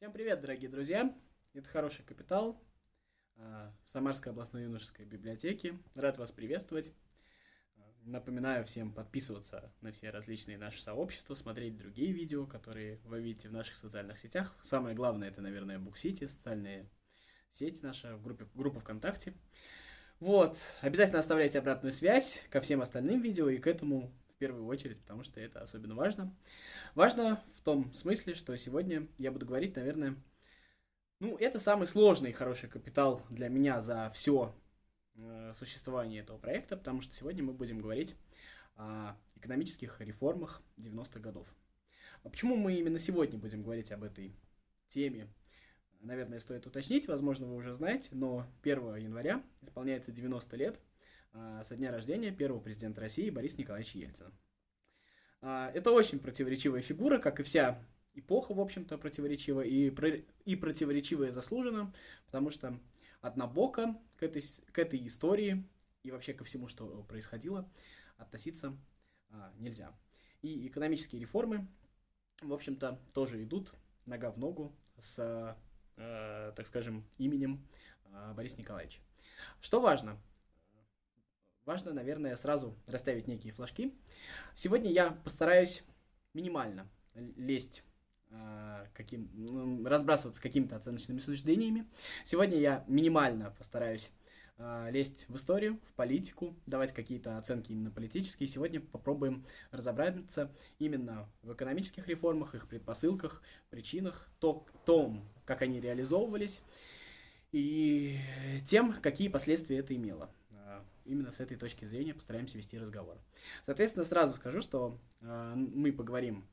Всем привет, дорогие друзья! Это «Хороший капитал» э, Самарской областной юношеской библиотеки. Рад вас приветствовать. Напоминаю всем подписываться на все различные наши сообщества, смотреть другие видео, которые вы видите в наших социальных сетях. Самое главное, это, наверное, Буксити, социальные сети наша, в группе, группа ВКонтакте. Вот, обязательно оставляйте обратную связь ко всем остальным видео и к этому первую очередь, потому что это особенно важно. Важно в том смысле, что сегодня я буду говорить, наверное, ну, это самый сложный хороший капитал для меня за все э, существование этого проекта, потому что сегодня мы будем говорить о экономических реформах 90-х годов. А почему мы именно сегодня будем говорить об этой теме? Наверное, стоит уточнить, возможно, вы уже знаете, но 1 января исполняется 90 лет со дня рождения первого президента России Бориса Николаевича Ельцина. А, это очень противоречивая фигура, как и вся эпоха, в общем-то, противоречива, и, и противоречивая заслуженно, потому что однобоко к этой, к этой истории и вообще ко всему, что происходило, относиться а, нельзя. И экономические реформы, в общем-то, тоже идут нога в ногу с, а, так скажем, именем а, Бориса Николаевича. Что важно? Важно, наверное, сразу расставить некие флажки. Сегодня я постараюсь минимально лезть э, каким, разбрасываться какими-то оценочными суждениями. Сегодня я минимально постараюсь э, лезть в историю, в политику, давать какие-то оценки именно политические. Сегодня попробуем разобраться именно в экономических реформах, их предпосылках, причинах, то, том, как они реализовывались и тем, какие последствия это имело именно с этой точки зрения постараемся вести разговор. Соответственно, сразу скажу, что э, мы поговорим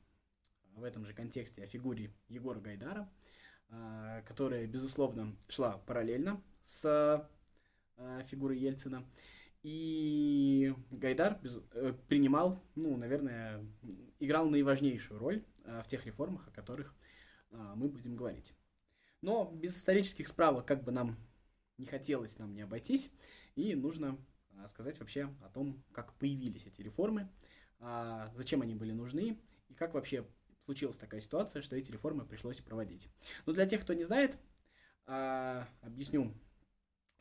в этом же контексте о фигуре Егора Гайдара, э, которая, безусловно, шла параллельно с э, фигурой Ельцина. И Гайдар без, э, принимал, ну, наверное, играл наиважнейшую роль э, в тех реформах, о которых э, мы будем говорить. Но без исторических справок как бы нам не хотелось нам не обойтись, и нужно а, сказать вообще о том, как появились эти реформы, а, зачем они были нужны и как вообще случилась такая ситуация, что эти реформы пришлось проводить. Но для тех, кто не знает, а, объясню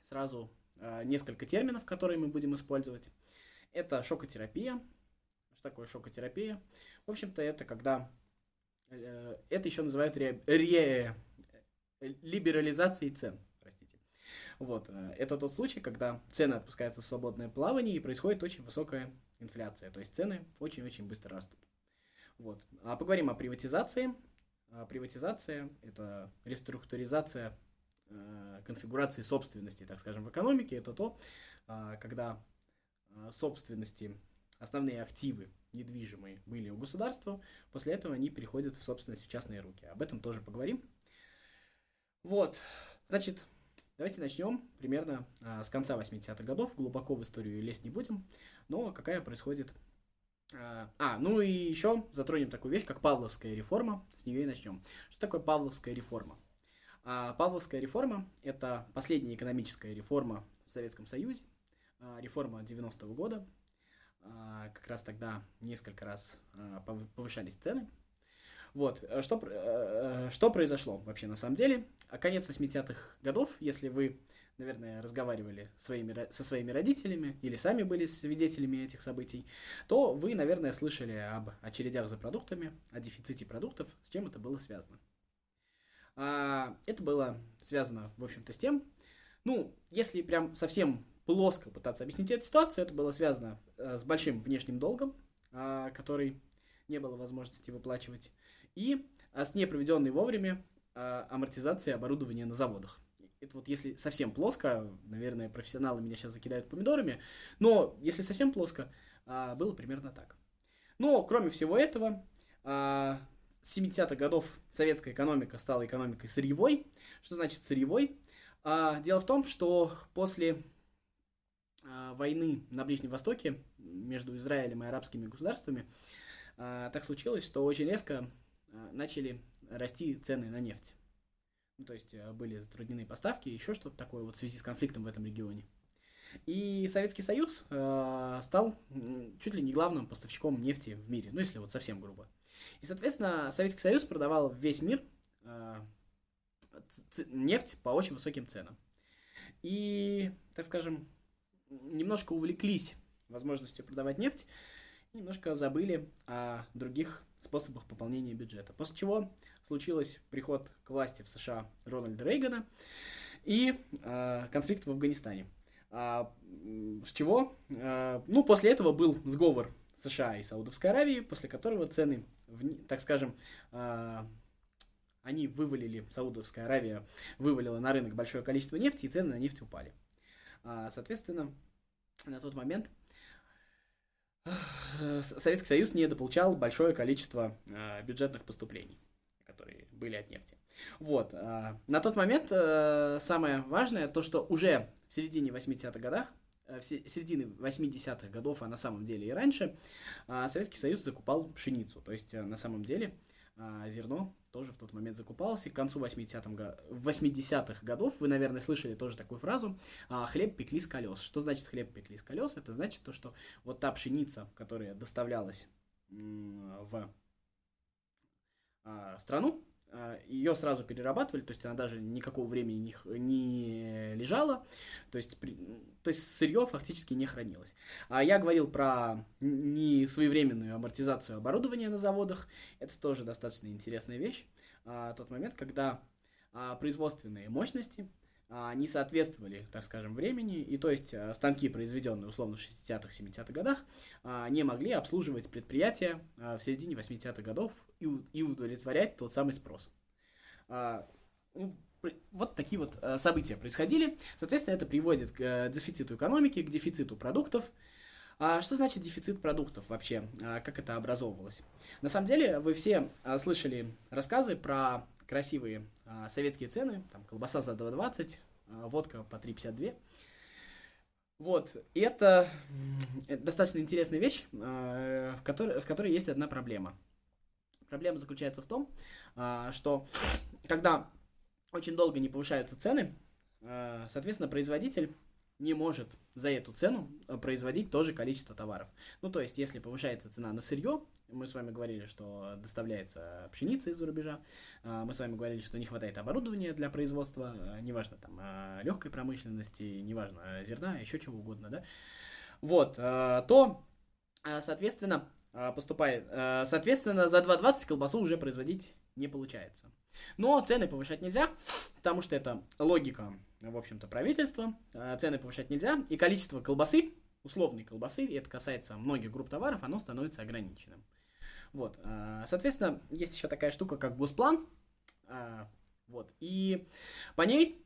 сразу несколько терминов, которые мы будем использовать. Это шокотерапия. Что такое шокотерапия? В общем-то, это когда... Э, это еще называют ре, ре, либерализацией цен. Вот. Э, это тот случай, когда цены отпускаются в свободное плавание и происходит очень высокая инфляция. То есть цены очень-очень быстро растут. Вот. А поговорим о приватизации. А приватизация – это реструктуризация э, конфигурации собственности, так скажем, в экономике. Это то, э, когда э, собственности, основные активы недвижимые были у государства, после этого они переходят в собственность в частные руки. Об этом тоже поговорим. Вот, значит, Давайте начнем примерно а, с конца 80-х годов. Глубоко в историю лезть не будем. Но какая происходит... А, а, ну и еще затронем такую вещь, как Павловская реформа. С нее и начнем. Что такое Павловская реформа? А, Павловская реформа – это последняя экономическая реформа в Советском Союзе. Реформа 90-го года. Как раз тогда несколько раз повышались цены вот, э, что, э, что произошло вообще на самом деле? А конец 80-х годов, если вы, наверное, разговаривали своими, со своими родителями или сами были свидетелями этих событий, то вы, наверное, слышали об очередях за продуктами, о дефиците продуктов, с чем это было связано. А, это было связано, в общем-то, с тем, ну, если прям совсем плоско пытаться объяснить эту ситуацию, это было связано э, с большим внешним долгом, а, который не было возможности выплачивать и а, с непроведенной вовремя а, амортизацией оборудования на заводах. Это вот если совсем плоско, наверное, профессионалы меня сейчас закидают помидорами, но если совсем плоско, а, было примерно так. Но, кроме всего этого, с 70-х годов советская экономика стала экономикой сырьевой. Что значит сырьевой? Дело в том, что после войны на Ближнем Востоке между Израилем и арабскими государствами так случилось, что очень резко начали расти цены на нефть. Ну, то есть а, были затруднены поставки, еще что-то такое вот в связи с конфликтом в этом регионе. И Советский Союз э, стал чуть ли не главным поставщиком нефти в мире, ну если вот совсем грубо. И, соответственно, Советский Союз продавал весь мир э, нефть по очень высоким ценам. И, так скажем, немножко увлеклись возможностью продавать нефть, немножко забыли о других способах пополнения бюджета. После чего случилось приход к власти в США Рональда Рейгана и э, конфликт в Афганистане. А, с чего? А, ну, после этого был сговор США и Саудовской Аравии, после которого цены, в, так скажем, а, они вывалили, Саудовская Аравия вывалила на рынок большое количество нефти, и цены на нефть упали. А, соответственно, на тот момент Советский Союз не дополучал большое количество а, бюджетных поступлений, которые были от нефти. Вот. А, на тот момент самое важное то, что уже в середине 80-х годах, э, в середине 80-х годов, а на самом деле и раньше, Советский Союз закупал пшеницу. То есть, э, на самом деле, зерно тоже в тот момент закупалось. И к концу 80-х 80 годов, вы, наверное, слышали тоже такую фразу, хлеб пекли с колес. Что значит хлеб пекли с колес? Это значит то, что вот та пшеница, которая доставлялась в страну, а, ее сразу перерабатывали, то есть она даже никакого времени не, не лежала, то есть, при, то есть сырье фактически не хранилось. А я говорил про несвоевременную амортизацию оборудования на заводах, это тоже достаточно интересная вещь. А, тот момент, когда а, производственные мощности а, не соответствовали, так скажем, времени, и то есть а, станки, произведенные условно в 60-х, 70-х годах, а, не могли обслуживать предприятия в середине 80-х годов и удовлетворять тот самый спрос. Ну, вот такие вот события происходили. Соответственно, это приводит к э, дефициту экономики, к дефициту продуктов. Что значит дефицит продуктов вообще? Как это образовывалось? На самом деле, вы все слышали рассказы про красивые а, советские цены, там колбаса за 2,20, а, водка по 3,52. Вот, и это, это достаточно интересная вещь, а, в, которой, в которой есть одна проблема. Проблема заключается в том, а, что когда очень долго не повышаются цены, а, соответственно, производитель не может за эту цену а, производить то же количество товаров. Ну, то есть, если повышается цена на сырье, мы с вами говорили, что доставляется пшеница из-за рубежа. А, мы с вами говорили, что не хватает оборудования для производства, а, неважно там легкой промышленности, неважно зерна, еще чего угодно, да. Вот, то, соответственно, поступает, соответственно, за 2.20 колбасу уже производить не получается. Но цены повышать нельзя, потому что это логика, в общем-то, правительства. Цены повышать нельзя, и количество колбасы, условной колбасы, и это касается многих групп товаров, оно становится ограниченным. Вот, а, соответственно, есть еще такая штука, как госплан, а, вот, и по ней,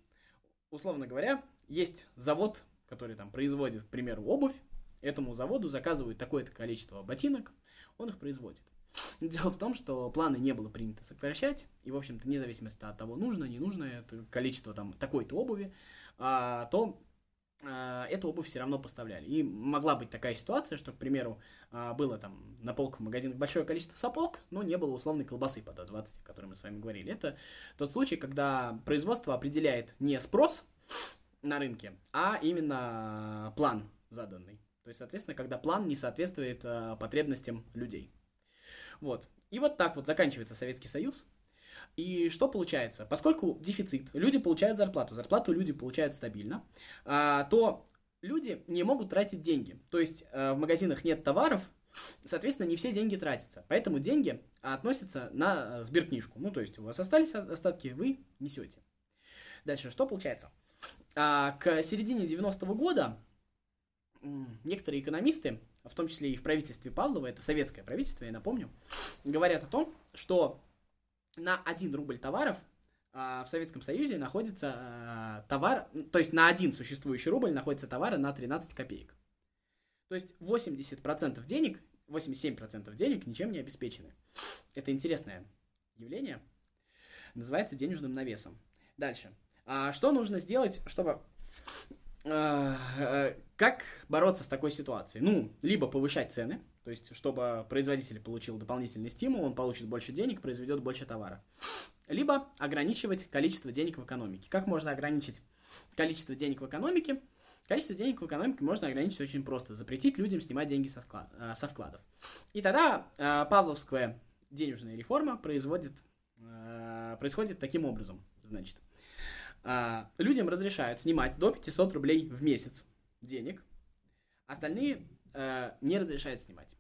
условно говоря, есть завод, который там производит, к примеру, обувь, этому заводу заказывают такое-то количество ботинок, он их производит. Дело в том, что планы не было принято сокращать, и, в общем-то, вне зависимости от того, нужно, не нужно это количество там такой-то обуви, а, то а, эту обувь все равно поставляли. И могла быть такая ситуация, что, к примеру, а, было там на полках в магазинах большое количество сапог, но не было условной колбасы по 20, о которой мы с вами говорили. Это тот случай, когда производство определяет не спрос на рынке, а именно план заданный. То есть, соответственно, когда план не соответствует а, потребностям людей. Вот. И вот так вот заканчивается Советский Союз. И что получается? Поскольку дефицит, люди получают зарплату, зарплату люди получают стабильно, а, то люди не могут тратить деньги. То есть а, в магазинах нет товаров, соответственно, не все деньги тратятся. Поэтому деньги относятся на а, сберкнижку. Ну, то есть у вас остались остатки, вы несете. Дальше, что получается? А, к середине 90-го года некоторые экономисты, в том числе и в правительстве Павлова, это советское правительство, я напомню, говорят о том, что на 1 рубль товаров а, в Советском Союзе находится а, товар, то есть на один существующий рубль находится товары на 13 копеек. То есть 80% денег, 87% денег ничем не обеспечены. Это интересное явление. Называется денежным навесом. Дальше. А что нужно сделать, чтобы... А, как бороться с такой ситуацией? Ну, либо повышать цены, то есть, чтобы производитель получил дополнительный стимул, он получит больше денег, произведет больше товара. Либо ограничивать количество денег в экономике. Как можно ограничить количество денег в экономике? Количество денег в экономике можно ограничить очень просто. Запретить людям снимать деньги со, склад, э, со вкладов. И тогда э, Павловская денежная реформа производит, э, происходит таким образом. значит, а, людям разрешают снимать до 500 рублей в месяц денег, остальные а, не разрешают снимать.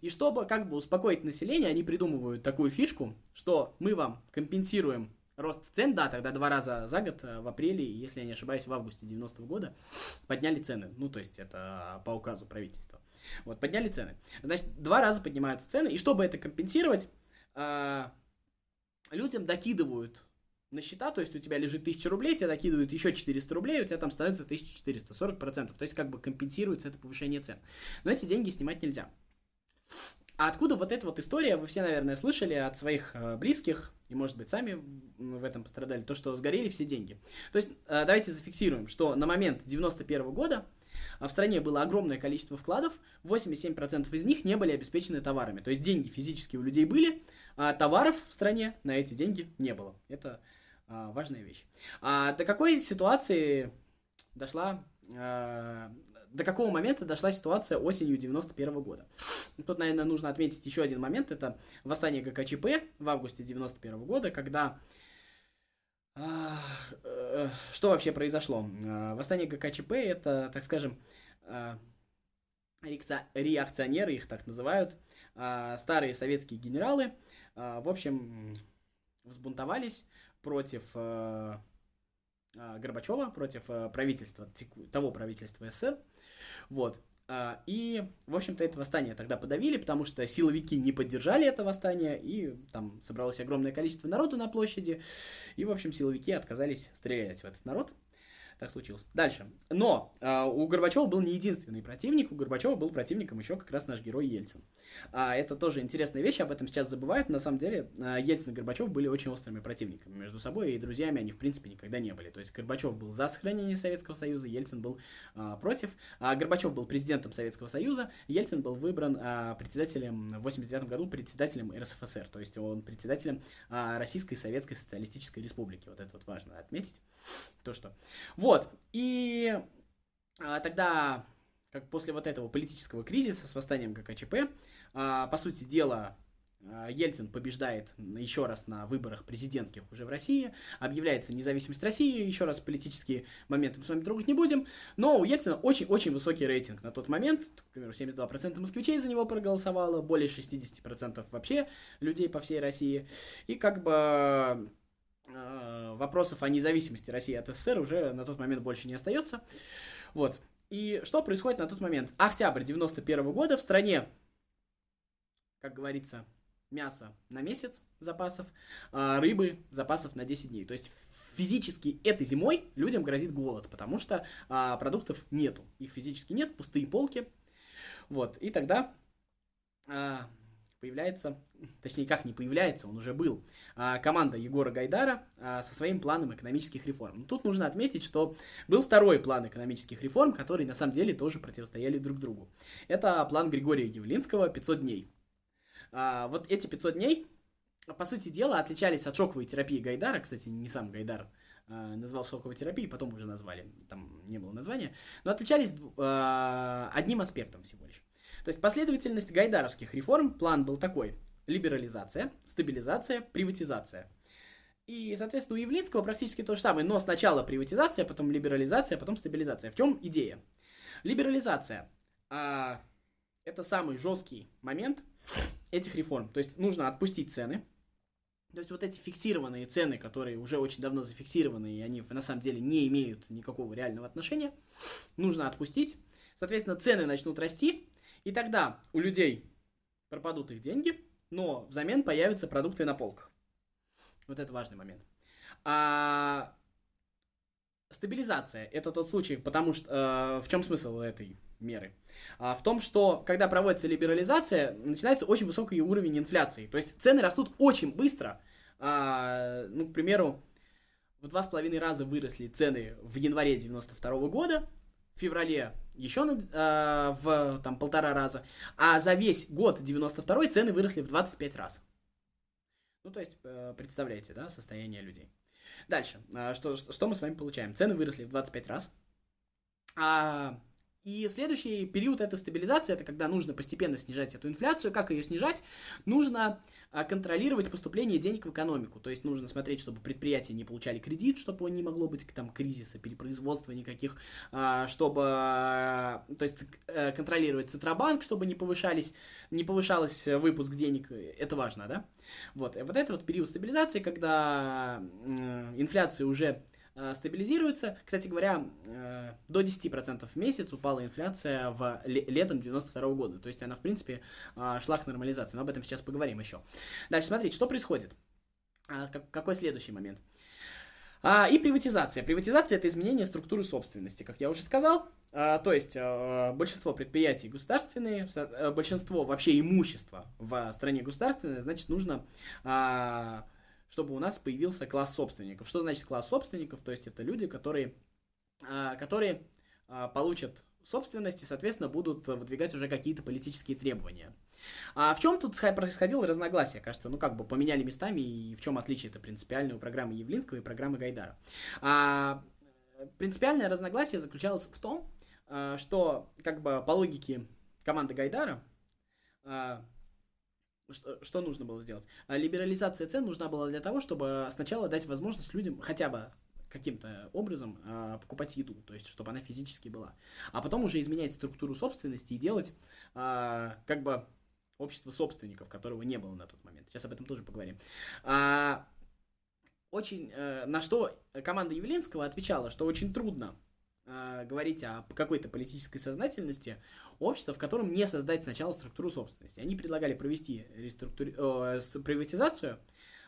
И чтобы как бы успокоить население, они придумывают такую фишку, что мы вам компенсируем рост цен, да, тогда два раза за год, э, в апреле, если я не ошибаюсь, в августе 90 -го года, подняли цены. Ну, то есть это по указу правительства. Вот, подняли цены. Значит, два раза поднимаются цены, и чтобы это компенсировать, а, людям докидывают на счета, то есть у тебя лежит 1000 рублей, тебе докидывают еще 400 рублей, у тебя там становится 1400, 40%, то есть как бы компенсируется это повышение цен. Но эти деньги снимать нельзя. А откуда вот эта вот история, вы все, наверное, слышали от своих э, близких, и, может быть, сами в этом пострадали, то, что сгорели все деньги. То есть, э, давайте зафиксируем, что на момент 91 года э, в стране было огромное количество вкладов, 87% из них не были обеспечены товарами. То есть, деньги физически у людей были, а товаров в стране на эти деньги не было. Это а, важная вещь. А до какой ситуации дошла а, до какого момента дошла ситуация осенью 91 года. Тут, наверное, нужно отметить еще один момент. Это восстание ГКЧП в августе 91 года, когда... А, э, что вообще произошло? А, восстание ГКЧП это, так скажем, а, реакционеры, их так называют, старые советские генералы, в общем, взбунтовались против а, а, Горбачева, против а, правительства, того правительства СССР, вот. И, в общем-то, это восстание тогда подавили, потому что силовики не поддержали это восстание, и там собралось огромное количество народу на площади, и, в общем, силовики отказались стрелять в этот народ так случилось. Дальше. Но э, у Горбачева был не единственный противник, у Горбачева был противником еще как раз наш герой Ельцин. А, это тоже интересная вещь, об этом сейчас забывают. На самом деле э, Ельцин и Горбачев были очень острыми противниками между собой, и друзьями они в принципе никогда не были. То есть Горбачев был за сохранение Советского Союза, Ельцин был э, против. А Горбачев был президентом Советского Союза, Ельцин был выбран э, председателем в 89 году председателем РСФСР, то есть он председателем э, Российской Советской Социалистической Республики. Вот это вот важно отметить. То, что... Вот. И а, тогда, как после вот этого политического кризиса с восстанием ГКЧП, а, по сути дела, а, Ельцин побеждает еще раз на выборах президентских уже в России, объявляется независимость России, еще раз политические моменты мы с вами трогать не будем, но у Ельцина очень-очень высокий рейтинг на тот момент, к примеру, 72% москвичей за него проголосовало, более 60% вообще людей по всей России, и как бы вопросов о независимости России от СССР уже на тот момент больше не остается. Вот. И что происходит на тот момент? Октябрь 91 года в стране, как говорится, мясо на месяц запасов, а рыбы запасов на 10 дней. То есть физически этой зимой людям грозит голод, потому что а, продуктов нету. Их физически нет, пустые полки. Вот. И тогда а, появляется, точнее как не появляется, он уже был, а, команда Егора Гайдара а, со своим планом экономических реформ. Тут нужно отметить, что был второй план экономических реформ, которые на самом деле тоже противостояли друг другу. Это план Григория Явлинского «500 дней». А, вот эти 500 дней, по сути дела, отличались от шоковой терапии Гайдара, кстати, не сам Гайдар назвал шоковой терапией, потом уже назвали, там не было названия, но отличались одним аспектом всего лишь. То есть последовательность гайдаровских реформ, план был такой. Либерализация, стабилизация, приватизация. И, соответственно, у Явлинского практически то же самое, но сначала приватизация, потом либерализация, потом стабилизация. В чем идея? Либерализация а, это самый жесткий момент этих реформ. То есть нужно отпустить цены. То есть вот эти фиксированные цены, которые уже очень давно зафиксированы, и они на самом деле не имеют никакого реального отношения, нужно отпустить. Соответственно, цены начнут расти, и тогда у людей пропадут их деньги, но взамен появятся продукты на полках. Вот это важный момент. А стабилизация это тот случай, потому что э, в чем смысл этой меры? А, в том, что когда проводится либерализация, начинается очень высокий уровень инфляции. То есть цены растут очень быстро. А, ну, к примеру, в два с половиной раза выросли цены в январе 92 года, феврале еще на, э, в там полтора раза, а за весь год 92 цены выросли в 25 раз. Ну, то есть, э, представляете, да, состояние людей. Дальше, э, что, что мы с вами получаем? Цены выросли в 25 раз, а И следующий период это стабилизация, это когда нужно постепенно снижать эту инфляцию. Как ее снижать? Нужно контролировать поступление денег в экономику. То есть нужно смотреть, чтобы предприятия не получали кредит, чтобы не могло быть там кризиса, перепроизводства никаких, а, чтобы, то есть э, контролировать Центробанк, чтобы не повышались, не повышался выпуск денег. Это важно, да? Вот. И вот это вот период стабилизации, когда инфляция уже Э, стабилизируется. Кстати говоря, э, до 10% в месяц упала инфляция в летом 92 года. То есть она, в принципе, э, шла к нормализации. Но об этом сейчас поговорим еще. Дальше, смотрите, что происходит. А, какой следующий момент? А, и приватизация. Приватизация это изменение структуры собственности, как я уже сказал. А, то есть большинство предприятий государственные, большинство вообще имущества в стране государственное, значит, нужно чтобы у нас появился класс собственников. Что значит класс собственников? То есть это люди, которые, а, которые а, получат собственность и, соответственно, будут выдвигать уже какие-то политические требования. А в чем тут происходило разногласие, кажется, ну как бы поменяли местами и в чем отличие это принципиальное у программы Явлинского и программы Гайдара. А, принципиальное разногласие заключалось в том, а, что как бы по логике команды Гайдара что, что нужно было сделать? А либерализация цен нужна была для того, чтобы сначала дать возможность людям хотя бы каким-то образом а, покупать еду, то есть чтобы она физически была. А потом уже изменять структуру собственности и делать а, как бы общество собственников, которого не было на тот момент. Сейчас об этом тоже поговорим. А, очень, а, на что команда Явленского отвечала, что очень трудно а, говорить о какой-то политической сознательности общества, в котором не создать сначала структуру собственности. Они предлагали провести реструктури... э, приватизацию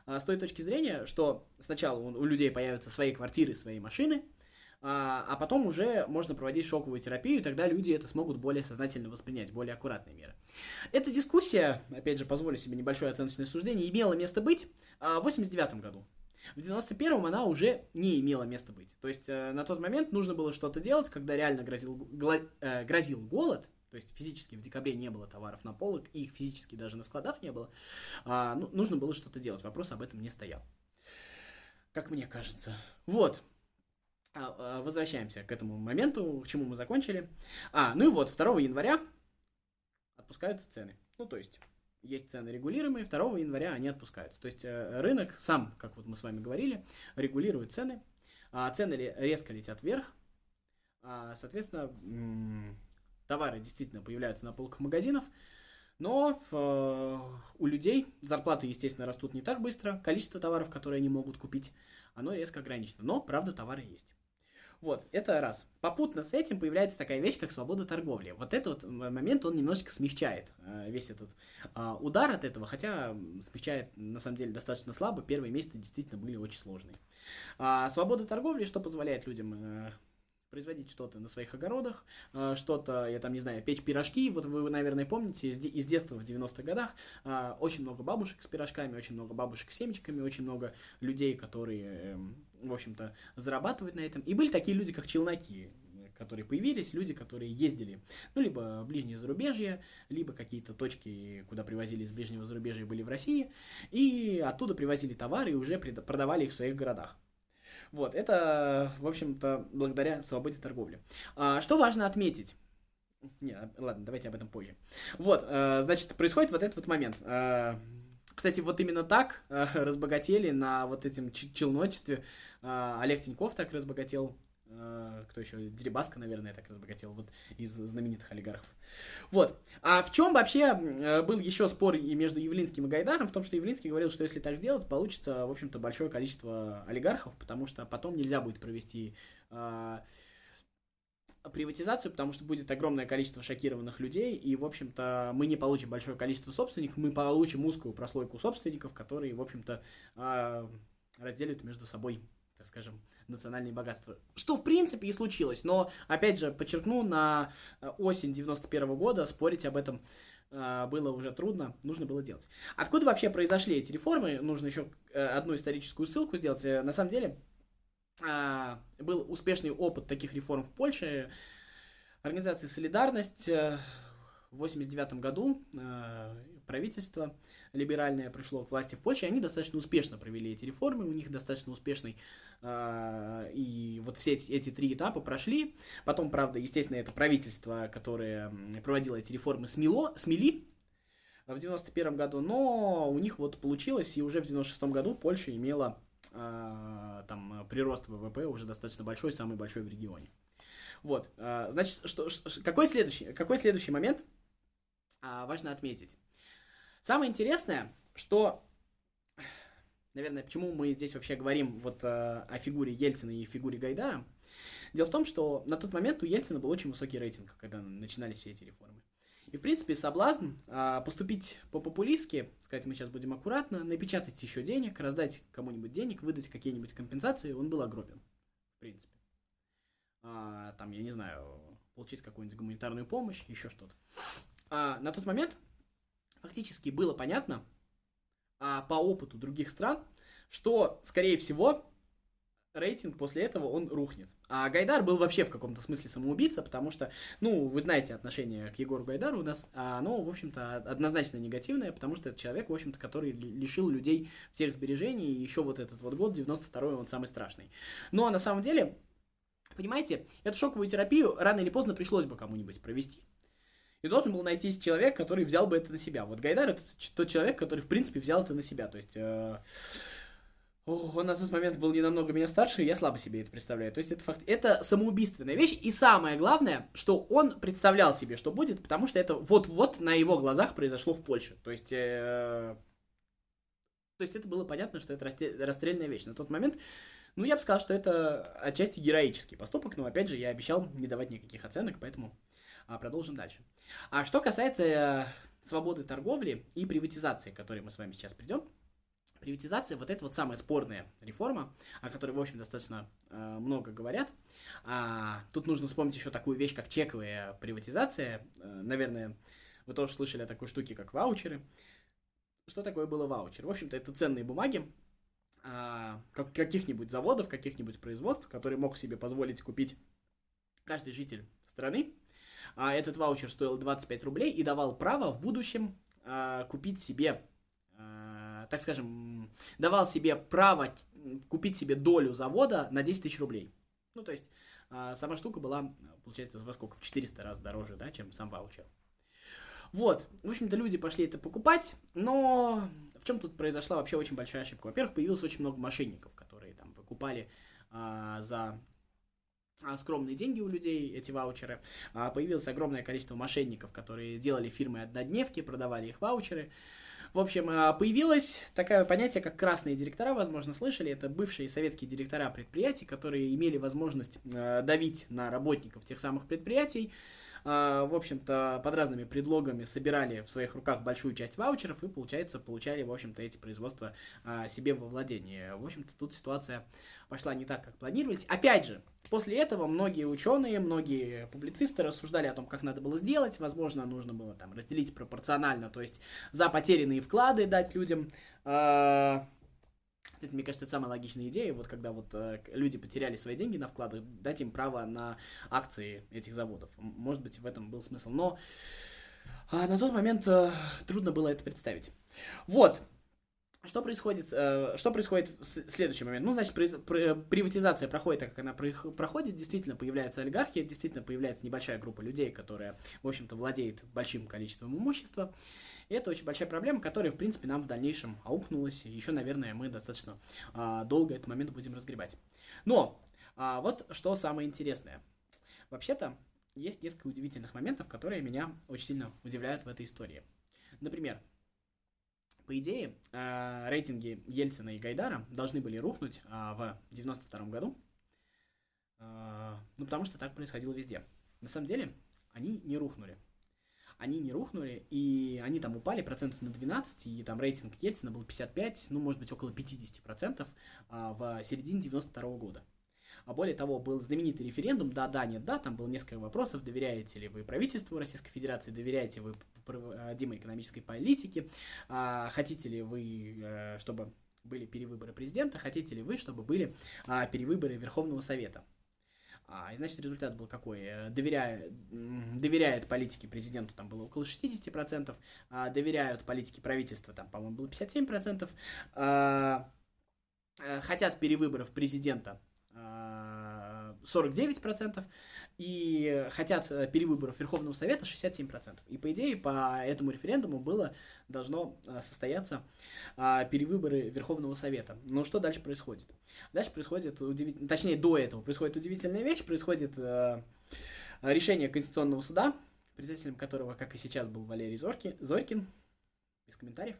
э, с той точки зрения, что сначала у, у людей появятся свои квартиры, свои машины, а, а потом уже можно проводить шоковую терапию, и тогда люди это смогут более сознательно воспринять, более аккуратные меры. Эта дискуссия, опять же, позволю себе небольшое оценочное суждение, имела место быть в 89 году. В 91-м она уже не имела места быть. То есть э, на тот момент нужно было что-то делать, когда реально грозил, гла, э, грозил голод, то есть физически в декабре не было товаров на полок, и их физически даже на складах не было, а, ну, нужно было что-то делать, вопрос об этом не стоял. Как мне кажется. Вот. А, а, возвращаемся к этому моменту, к чему мы закончили. А, ну и вот, 2 января отпускаются цены. Ну, то есть, есть цены регулируемые, 2 января они отпускаются. То есть э, рынок сам, как вот мы с вами говорили, регулирует цены, а цены резко летят вверх, а, соответственно, товары действительно появляются на полках магазинов, но э, у людей зарплаты, естественно, растут не так быстро, количество товаров, которые они могут купить, оно резко ограничено, но, правда, товары есть. Вот, это раз. Попутно с этим появляется такая вещь, как свобода торговли. Вот этот вот момент, он немножечко смягчает э, весь этот э, удар от этого, хотя смягчает, на самом деле, достаточно слабо. Первые месяцы действительно были очень сложные. А, свобода торговли, что позволяет людям э, производить что-то на своих огородах, э, что-то, я там не знаю, печь пирожки. Вот вы, наверное, помните из детства в 90-х годах э, очень много бабушек с пирожками, очень много бабушек с семечками, очень много людей, которые, эм, в общем-то, зарабатывают на этом. И были такие люди, как челноки, которые появились, люди, которые ездили, ну, либо ближнее зарубежье, либо какие-то точки, куда привозили из ближнего зарубежья, были в России, и оттуда привозили товары и уже продавали их в своих городах. Вот, это, в общем-то, благодаря свободе торговли. А, что важно отметить? Не, ладно, давайте об этом позже. Вот, э, значит, происходит вот этот вот момент. Э, кстати, вот именно так э, разбогатели на вот этим челночестве. Олег Тиньков так разбогател Э, кто еще, Дерибаска, наверное, так разбогател, вот из знаменитых олигархов. Вот. А в чем вообще э, был еще спор и между Явлинским и Гайдаром? В том, что Явлинский говорил, что если так сделать, получится, в общем-то, большое количество олигархов, потому что потом нельзя будет провести э, приватизацию, потому что будет огромное количество шокированных людей, и, в общем-то, мы не получим большое количество собственников, мы получим узкую прослойку собственников, которые, в общем-то, э, разделят между собой так скажем, национальные богатства. Что, в принципе, и случилось. Но, опять же, подчеркну, на э, осень 91 -го года спорить об этом э, было уже трудно, нужно было делать. Откуда вообще произошли эти реформы? Нужно еще э, одну историческую ссылку сделать. На самом деле, был успешный опыт таких реформ в Польше. Организация «Солидарность» в 89 году правительство либеральное пришло к власти в Польше, они достаточно успешно провели эти реформы, у них достаточно успешный, э, и вот все эти, эти три этапа прошли. Потом, правда, естественно, это правительство, которое проводило эти реформы, смело, смели в 91 году, но у них вот получилось, и уже в 96 году Польша имела э, там прирост ВВП уже достаточно большой, самый большой в регионе. Вот, э, значит, что, что, какой, следующий, какой следующий момент э, важно отметить? Самое интересное, что, наверное, почему мы здесь вообще говорим вот э, о фигуре Ельцина и фигуре Гайдара, дело в том, что на тот момент у Ельцина был очень высокий рейтинг, когда начинались все эти реформы. И, в принципе, соблазн а, поступить по-популистски, сказать, мы сейчас будем аккуратно, напечатать еще денег, раздать кому-нибудь денег, выдать какие-нибудь компенсации, он был огромен, в принципе. А, там, я не знаю, получить какую-нибудь гуманитарную помощь, еще что-то. А, на тот момент фактически было понятно а, по опыту других стран, что, скорее всего, рейтинг после этого он рухнет. А Гайдар был вообще в каком-то смысле самоубийца, потому что, ну, вы знаете отношение к Егору Гайдару у нас, оно, в общем-то, однозначно негативное, потому что это человек, в общем-то, который лишил людей всех сбережений, и еще вот этот вот год, 92-й, он самый страшный. Ну, а на самом деле, понимаете, эту шоковую терапию рано или поздно пришлось бы кому-нибудь провести. И должен был найтись человек, который взял бы это на себя. Вот Гайдар это тот человек, который, в принципе, взял это на себя. То есть... Э- он на тот момент был не намного меня старше, и я слабо себе это представляю. То есть это факт, это самоубийственная вещь, и самое главное, что он представлял себе, что будет, потому что это вот-вот на его глазах произошло в Польше. То есть, э, то есть это было понятно, что это расстрельная вещь. На тот момент, ну, я бы сказал, что это отчасти героический поступок, но, опять же, я обещал не давать никаких оценок, поэтому продолжим дальше. А что касается э, свободы торговли и приватизации, к которой мы с вами сейчас придем, Приватизация, вот это вот самая спорная реформа, о которой, в общем, достаточно э, много говорят. А, тут нужно вспомнить еще такую вещь, как чековая приватизация. Э, наверное, вы тоже слышали о такой штуке, как ваучеры. Что такое было ваучер? В общем-то, это ценные бумаги, как, каких-нибудь заводов, каких-нибудь производств, которые мог себе позволить купить каждый житель страны. А этот ваучер стоил 25 рублей и давал право в будущем э, купить себе так скажем, давал себе право купить себе долю завода на 10 тысяч рублей. Ну, то есть, а, сама штука была, получается, во сколько? В 400 раз дороже, да, чем сам ваучер. Вот, в общем-то, люди пошли это покупать, но в чем тут произошла вообще очень большая ошибка? Во-первых, появилось очень много мошенников, которые там выкупали а, за а, скромные деньги у людей, эти ваучеры. А, появилось огромное количество мошенников, которые делали фирмы однодневки, продавали их ваучеры. В общем, а, появилось такое понятие, как красные директора, возможно, слышали. Это бывшие советские директора предприятий, которые имели возможность а, давить на работников тех самых предприятий, а, в общем-то, под разными предлогами собирали в своих руках большую часть ваучеров и, получается, получали, в общем-то, эти производства себе во владение. В общем-то, тут ситуация пошла не так, как планировались. Опять же, после этого многие ученые, многие публицисты рассуждали о том, как надо было сделать. Возможно, нужно было там разделить пропорционально, то есть за потерянные вклады дать людям. Э, это, мне кажется, это самая логичная идея. Вот когда вот э, люди потеряли свои деньги на вклады, дать им право на акции этих заводов. Может быть, в этом был смысл. Но э, на тот момент э, трудно было это представить. Вот. Что происходит, э, что происходит в следующий момент? Ну, значит, приватизация проходит так, как она проходит, действительно появляются олигархи, действительно появляется небольшая группа людей, которая, в общем-то, владеет большим количеством имущества. И это очень большая проблема, которая, в принципе, нам в дальнейшем аукнулась. Еще, наверное, мы достаточно а, долго этот момент будем разгребать. Но, а, вот что самое интересное. Вообще-то, есть несколько удивительных моментов, которые меня очень сильно удивляют в этой истории. Например, по идее, э, рейтинги Ельцина и Гайдара должны были рухнуть э, в 92 году, э, ну, потому что так происходило везде. На самом деле, они не рухнули. Они не рухнули, и они там упали процентов на 12, и там рейтинг Ельцина был 55, ну, может быть, около 50% в середине 92 года. А более того, был знаменитый референдум «Да, да, нет, да», там было несколько вопросов, доверяете ли вы правительству Российской Федерации, доверяете вы проводимой экономической политике, а, хотите ли вы, э, чтобы были перевыборы президента, хотите ли вы, чтобы были а, перевыборы Верховного Совета. А, и значит, результат был какой? Э, доверяет, доверяет политике президенту, там было около 60%, а доверяют политике правительства, там, по-моему, было 57%, а, э, хотят перевыборов президента 49%, и хотят э, перевыборов Верховного Совета 67%. И по идее по этому референдуму было должно э, состояться а, перевыборы Верховного Совета. Но что дальше происходит? Дальше происходит удивительно, точнее до этого происходит удивительная вещь, происходит э, решение Конституционного суда, председателем которого, как и сейчас, был Валерий Зорки, Зорькин, без комментариев.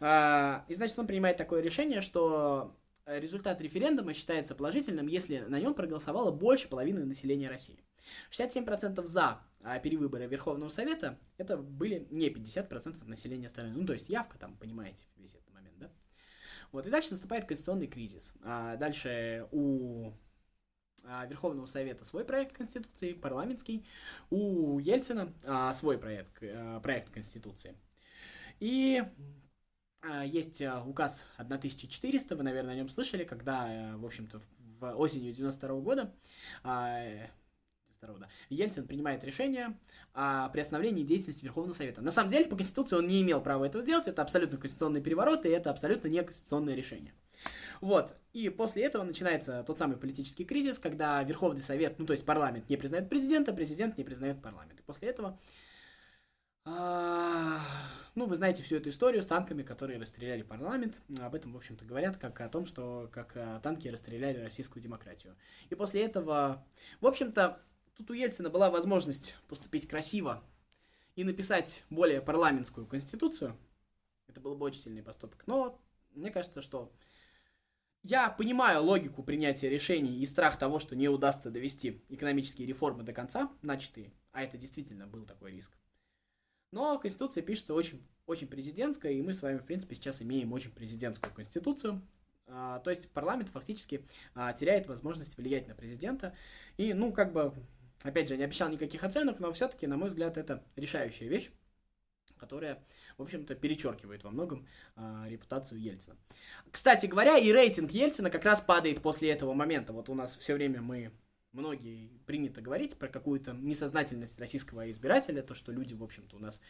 А, и значит, он принимает такое решение, что результат референдума считается положительным, если на нем проголосовало больше половины населения России. 67% за а перевыборы Верховного Совета, это были не 50% населения страны. Ну, то есть явка там, понимаете, весь этот момент, да? Вот, и дальше наступает конституционный кризис. А дальше у а, Верховного Совета свой проект Конституции, парламентский, у Ельцина а, свой проект, а, проект Конституции. И есть а, указ 1400, вы, наверное, о нем слышали, когда, э, в общем-то, в осенью 92 года а, да. Ельцин принимает решение о приостановлении деятельности Верховного Совета. На самом деле, по Конституции он не имел права этого сделать, это абсолютно конституционный переворот, и это абсолютно не конституционное решение. Вот, и после этого начинается тот самый политический кризис, когда Верховный Совет, ну то есть парламент не признает президента, президент не признает парламент. И после этого, а, ну вы знаете всю эту историю с танками, которые расстреляли парламент, об этом, в общем-то, говорят как о том, что как а, танки расстреляли российскую демократию. И после этого, в общем-то, Тут у Ельцина была возможность поступить красиво и написать более парламентскую конституцию. Это был бы очень сильный поступок. Но мне кажется, что я понимаю логику принятия решений и страх того, что не удастся довести экономические реформы до конца, начатые, а это действительно был такой риск. Но Конституция пишется очень, очень президентская, и мы с вами, в принципе, сейчас имеем очень президентскую Конституцию. А, то есть парламент фактически а, теряет возможность влиять на президента. И, ну, как бы Опять же, не обещал никаких оценок, но все-таки, на мой взгляд, это решающая вещь, которая, в общем-то, перечеркивает во многом э, репутацию Ельцина. Кстати говоря, и рейтинг Ельцина как раз падает после этого момента. Вот у нас все время мы многие принято говорить про какую-то несознательность российского избирателя, то, что люди, в общем-то, у нас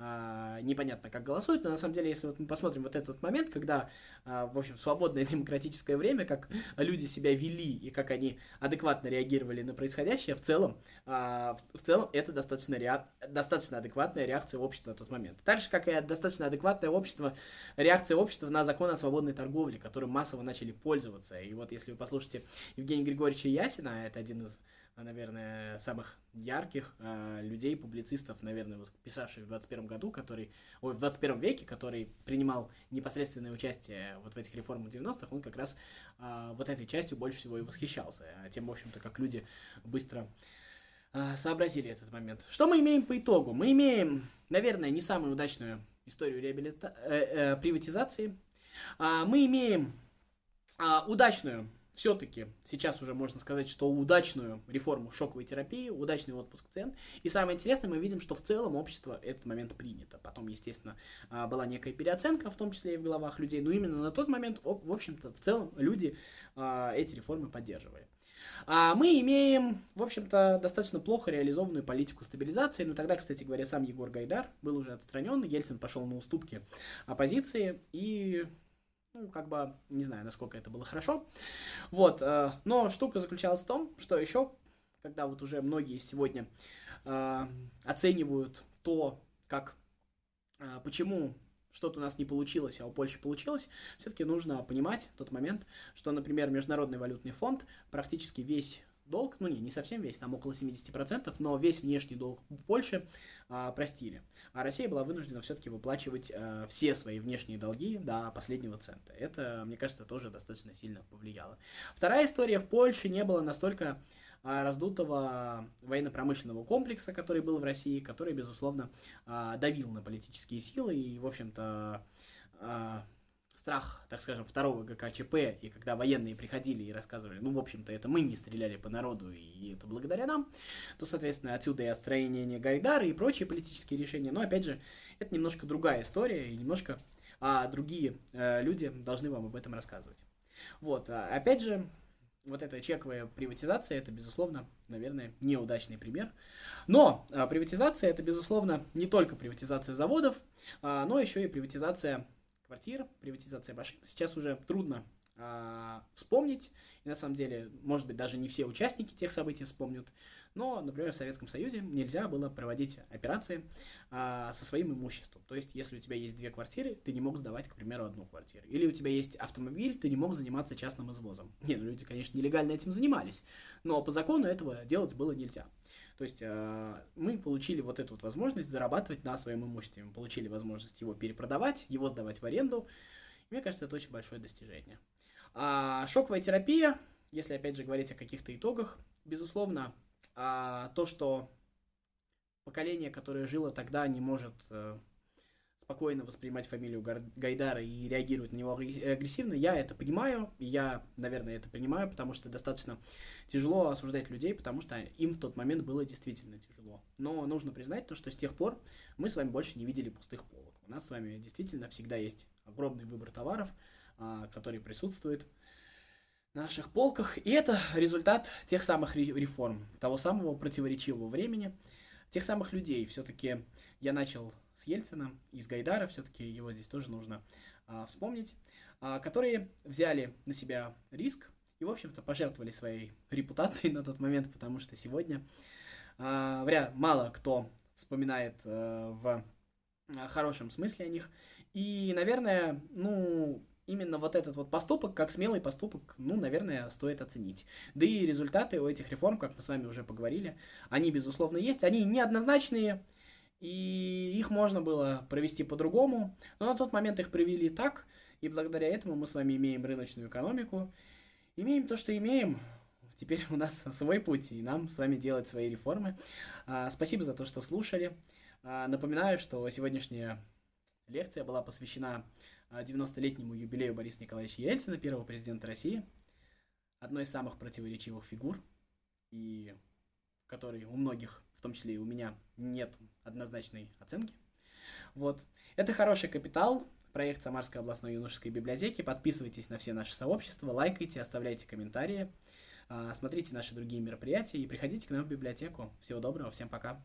а, непонятно, как голосуют, но на самом деле, если вот мы посмотрим вот этот момент, когда, а, в общем, свободное демократическое время, как люди себя вели и как они адекватно реагировали на происходящее, в целом, а, в, целом это достаточно, ре... достаточно адекватная реакция общества на тот момент. Так же, как и достаточно адекватная общество, реакция общества на закон о свободной торговле, которым массово начали пользоваться. И вот если вы послушаете Евгения Григорьевича Ясина, это один из наверное, самых ярких э, людей, публицистов, наверное, вот, писавших в 21 году, который, ой, в 21 веке, который принимал непосредственное участие вот в этих реформах 90-х, он как раз э, вот этой частью больше всего и восхищался, а тем, в общем-то, как люди быстро э, сообразили этот момент. Что мы имеем по итогу? Мы имеем, наверное, не самую удачную историю реабилита... э, э, приватизации. Э, мы имеем э, удачную все-таки сейчас уже можно сказать, что удачную реформу шоковой терапии, удачный отпуск цен. И самое интересное, мы видим, что в целом общество этот момент принято. Потом, естественно, а, была некая переоценка, в том числе и в головах людей, но именно на тот момент, в общем-то, в целом люди а, эти реформы поддерживали. А мы имеем, в общем-то, достаточно плохо реализованную политику стабилизации. Но тогда, кстати говоря, сам Егор Гайдар был уже отстранен, Ельцин пошел на уступки оппозиции, и ну, как бы, не знаю, насколько это было хорошо. Вот, э, но штука заключалась в том, что еще, когда вот уже многие сегодня э, оценивают то, как, э, почему что-то у нас не получилось, а у Польши получилось, все-таки нужно понимать тот момент, что, например, Международный валютный фонд практически весь долг, ну не, не совсем весь, там около 70%, но весь внешний долг Польши а, простили. А Россия была вынуждена все-таки выплачивать а, все свои внешние долги до последнего цента. Это, мне кажется, тоже достаточно сильно повлияло. Вторая история, в Польше не было настолько а, раздутого военно-промышленного комплекса, который был в России, который, безусловно, а, давил на политические силы и, в общем-то, а, страх, так скажем, второго ГКЧП, и когда военные приходили и рассказывали, ну, в общем-то, это мы не стреляли по народу, и это благодаря нам, то, соответственно, отсюда и отстроение Гайдара и прочие политические решения. Но, опять же, это немножко другая история, и немножко а, другие а, люди должны вам об этом рассказывать. Вот, а, опять же, вот эта чековая приватизация, это, безусловно, наверное, неудачный пример. Но а, приватизация, это, безусловно, не только приватизация заводов, а, но еще и приватизация квартир, приватизация машин. Сейчас уже трудно а, вспомнить, и на самом деле, может быть, даже не все участники тех событий вспомнят, но, например, в Советском Союзе нельзя было проводить операции а, со своим имуществом. То есть, если у тебя есть две квартиры, ты не мог сдавать, к примеру, одну квартиру. Или у тебя есть автомобиль, ты не мог заниматься частным извозом. Не, ну люди, конечно, нелегально этим занимались, но по закону этого делать было нельзя. То есть э, мы получили вот эту вот возможность зарабатывать на своем имуществе. Мы получили возможность его перепродавать, его сдавать в аренду. Мне кажется, это очень большое достижение. А шоковая терапия, если опять же говорить о каких-то итогах, безусловно, а, то, что поколение, которое жило тогда, не может э, спокойно воспринимать фамилию Гайдара и реагировать на него агрессивно, я это понимаю, я, наверное, это понимаю, потому что достаточно тяжело осуждать людей, потому что им в тот момент было действительно тяжело. Но нужно признать то, что с тех пор мы с вами больше не видели пустых полок. У нас с вами действительно всегда есть огромный выбор товаров, а, который присутствует на наших полках. И это результат тех самых реформ, того самого противоречивого времени, тех самых людей. Все-таки я начал с Ельцина и с Гайдара, все-таки его здесь тоже нужно а, вспомнить, а, которые взяли на себя риск и, в общем-то, пожертвовали своей репутацией на тот момент, потому что сегодня а, вряд мало кто вспоминает а, в хорошем смысле о них. И, наверное, ну, именно вот этот вот поступок, как смелый поступок, ну, наверное, стоит оценить. Да и результаты у этих реформ, как мы с вами уже поговорили, они, безусловно, есть. Они неоднозначные, и их можно было провести по-другому, но на тот момент их провели так, и благодаря этому мы с вами имеем рыночную экономику, имеем то, что имеем. Теперь у нас свой путь, и нам с вами делать свои реформы. А, спасибо за то, что слушали. А, напоминаю, что сегодняшняя лекция была посвящена 90-летнему юбилею Бориса Николаевича Ельцина, первого президента России, одной из самых противоречивых фигур, и в которой у многих, в том числе и у меня, нет однозначной оценки. Вот. Это хороший капитал, проект Самарской областной юношеской библиотеки. Подписывайтесь на все наши сообщества, лайкайте, оставляйте комментарии, а, смотрите наши другие мероприятия и приходите к нам в библиотеку. Всего доброго, всем пока.